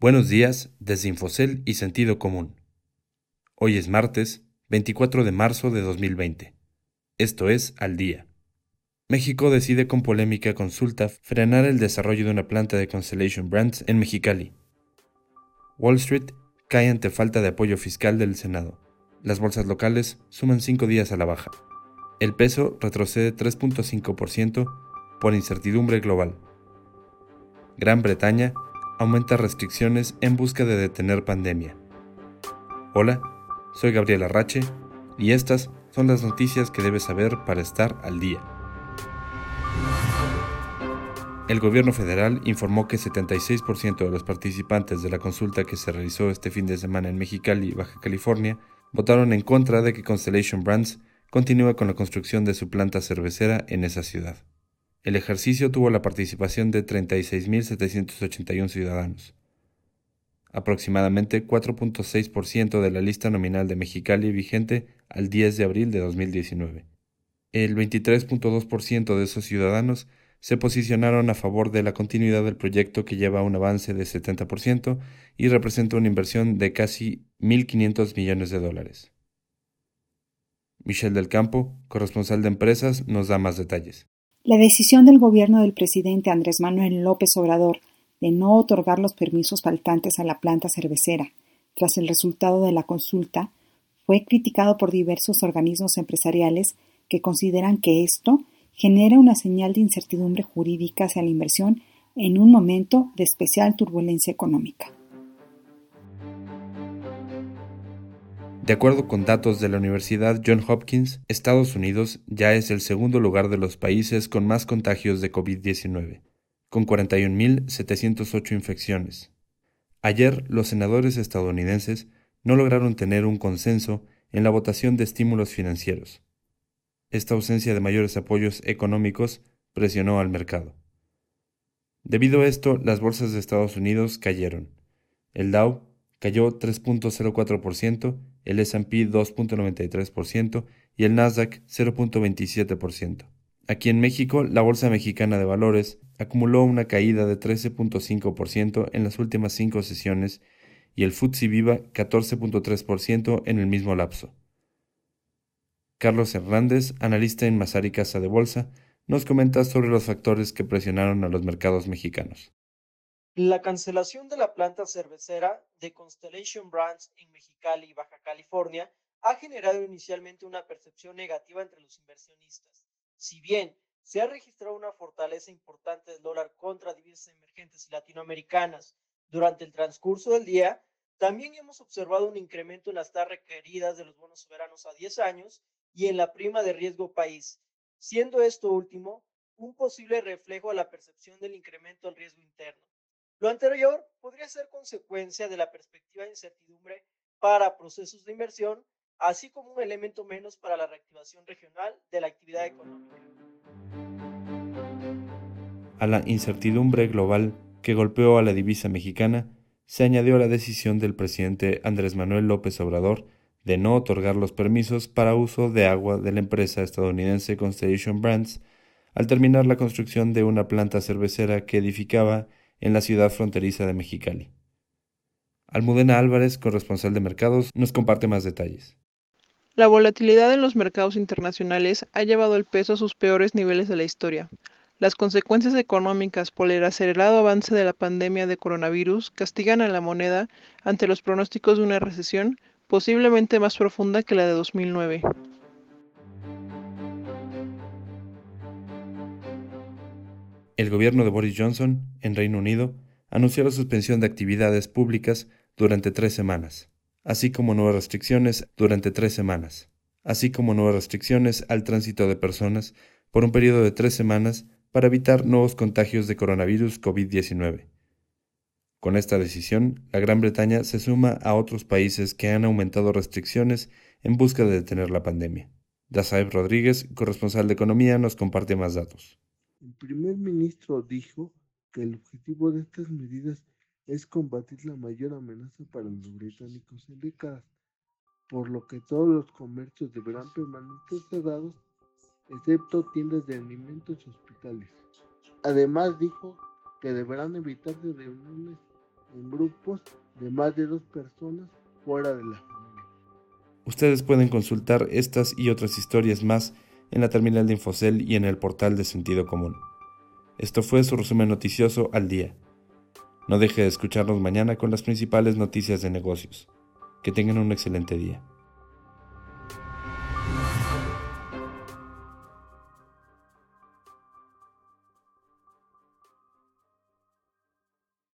Buenos días desde Infocel y Sentido Común. Hoy es martes 24 de marzo de 2020. Esto es Al Día. México decide con polémica consulta frenar el desarrollo de una planta de Constellation Brands en Mexicali. Wall Street cae ante falta de apoyo fiscal del Senado. Las bolsas locales suman cinco días a la baja. El peso retrocede 3.5% por incertidumbre global. Gran Bretaña aumenta restricciones en busca de detener pandemia. Hola, soy Gabriela Rache y estas son las noticias que debes saber para estar al día. El gobierno federal informó que 76% de los participantes de la consulta que se realizó este fin de semana en Mexicali, Baja California, votaron en contra de que Constellation Brands continúe con la construcción de su planta cervecera en esa ciudad. El ejercicio tuvo la participación de 36.781 ciudadanos. Aproximadamente 4.6% de la lista nominal de Mexicali vigente al 10 de abril de 2019. El 23.2% de esos ciudadanos se posicionaron a favor de la continuidad del proyecto que lleva un avance de 70% y representa una inversión de casi 1.500 millones de dólares. Michelle del Campo, corresponsal de empresas, nos da más detalles. La decisión del gobierno del presidente Andrés Manuel López Obrador de no otorgar los permisos faltantes a la planta cervecera tras el resultado de la consulta fue criticado por diversos organismos empresariales que consideran que esto genera una señal de incertidumbre jurídica hacia la inversión en un momento de especial turbulencia económica. De acuerdo con datos de la Universidad Johns Hopkins, Estados Unidos ya es el segundo lugar de los países con más contagios de COVID-19, con 41.708 infecciones. Ayer, los senadores estadounidenses no lograron tener un consenso en la votación de estímulos financieros, esta ausencia de mayores apoyos económicos presionó al mercado. Debido a esto, las bolsas de Estados Unidos cayeron. El Dow cayó 3.04%, el SP 2.93% y el Nasdaq 0.27%. Aquí en México, la Bolsa Mexicana de Valores acumuló una caída de 13.5% en las últimas cinco sesiones y el FTSE Viva 14.3% en el mismo lapso. Carlos Hernández, analista en Masari Casa de Bolsa, nos comenta sobre los factores que presionaron a los mercados mexicanos. La cancelación de la planta cervecera de Constellation Brands en Mexicali, Baja California, ha generado inicialmente una percepción negativa entre los inversionistas. Si bien se ha registrado una fortaleza importante del dólar contra divisas emergentes y latinoamericanas durante el transcurso del día, también hemos observado un incremento en las tasas requeridas de los bonos soberanos a 10 años y en la prima de riesgo país, siendo esto último un posible reflejo a la percepción del incremento del riesgo interno. Lo anterior podría ser consecuencia de la perspectiva de incertidumbre para procesos de inversión, así como un elemento menos para la reactivación regional de la actividad económica. A la incertidumbre global que golpeó a la divisa mexicana, se añadió la decisión del presidente Andrés Manuel López Obrador de no otorgar los permisos para uso de agua de la empresa estadounidense Constellation Brands al terminar la construcción de una planta cervecera que edificaba en la ciudad fronteriza de Mexicali. Almudena Álvarez, corresponsal de mercados, nos comparte más detalles. La volatilidad en los mercados internacionales ha llevado el peso a sus peores niveles de la historia. Las consecuencias económicas por el acelerado avance de la pandemia de coronavirus castigan a la moneda ante los pronósticos de una recesión posiblemente más profunda que la de 2009. El gobierno de Boris Johnson, en Reino Unido, anunció la suspensión de actividades públicas durante tres semanas, así como nuevas restricciones durante tres semanas, así como nuevas restricciones al tránsito de personas por un periodo de tres semanas para evitar nuevos contagios de coronavirus COVID-19. Con esta decisión, la Gran Bretaña se suma a otros países que han aumentado restricciones en busca de detener la pandemia. Dasaib Rodríguez, corresponsal de Economía, nos comparte más datos. El primer ministro dijo que el objetivo de estas medidas es combatir la mayor amenaza para los británicos en décadas, por lo que todos los comercios deberán permanecer cerrados, excepto tiendas de alimentos y hospitales. Además dijo que deberán evitarse reuniones en grupos de más de dos personas fuera de la familia. Ustedes pueden consultar estas y otras historias más en la terminal de Infocel y en el portal de Sentido Común. Esto fue su resumen noticioso al día. No deje de escucharnos mañana con las principales noticias de negocios. Que tengan un excelente día.